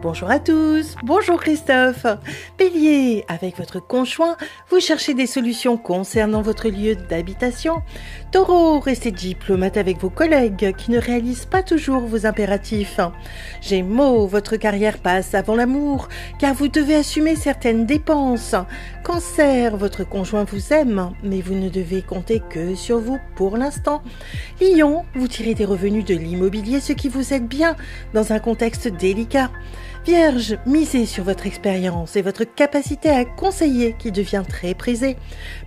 Bonjour à tous, bonjour Christophe. Bélier, avec votre conjoint, vous cherchez des solutions concernant votre lieu d'habitation. Taureau, restez diplomate avec vos collègues qui ne réalisent pas toujours vos impératifs. Gémeaux, votre carrière passe avant l'amour car vous devez assumer certaines dépenses. Cancer, votre conjoint vous aime mais vous ne devez compter que sur vous pour l'instant. Lion, vous tirez des revenus de l'immobilier ce qui vous aide bien dans un contexte délicat. Vierge, misez sur votre expérience et votre capacité à conseiller qui devient très prisée.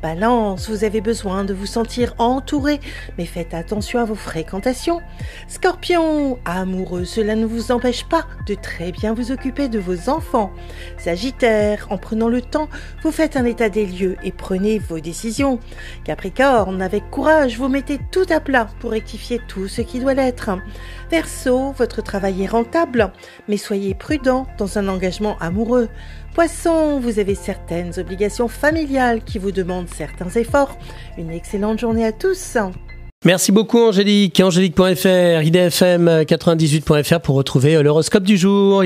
Balance, vous avez besoin de vous sentir entouré, mais faites attention à vos fréquentations. Scorpion, amoureux, cela ne vous empêche pas de très bien vous occuper de vos enfants. Sagittaire, en prenant le temps, vous faites un état des lieux et prenez vos décisions. Capricorne, avec courage, vous mettez tout à plat pour rectifier tout ce qui doit l'être. Verseau, votre travail est rentable, mais soyez prudent dans un engagement amoureux. Poisson, vous avez certaines obligations familiales qui vous demandent certains efforts. Une excellente journée à tous. Merci beaucoup Angélique. Angélique.fr, idfm98.fr pour retrouver l'horoscope du jour.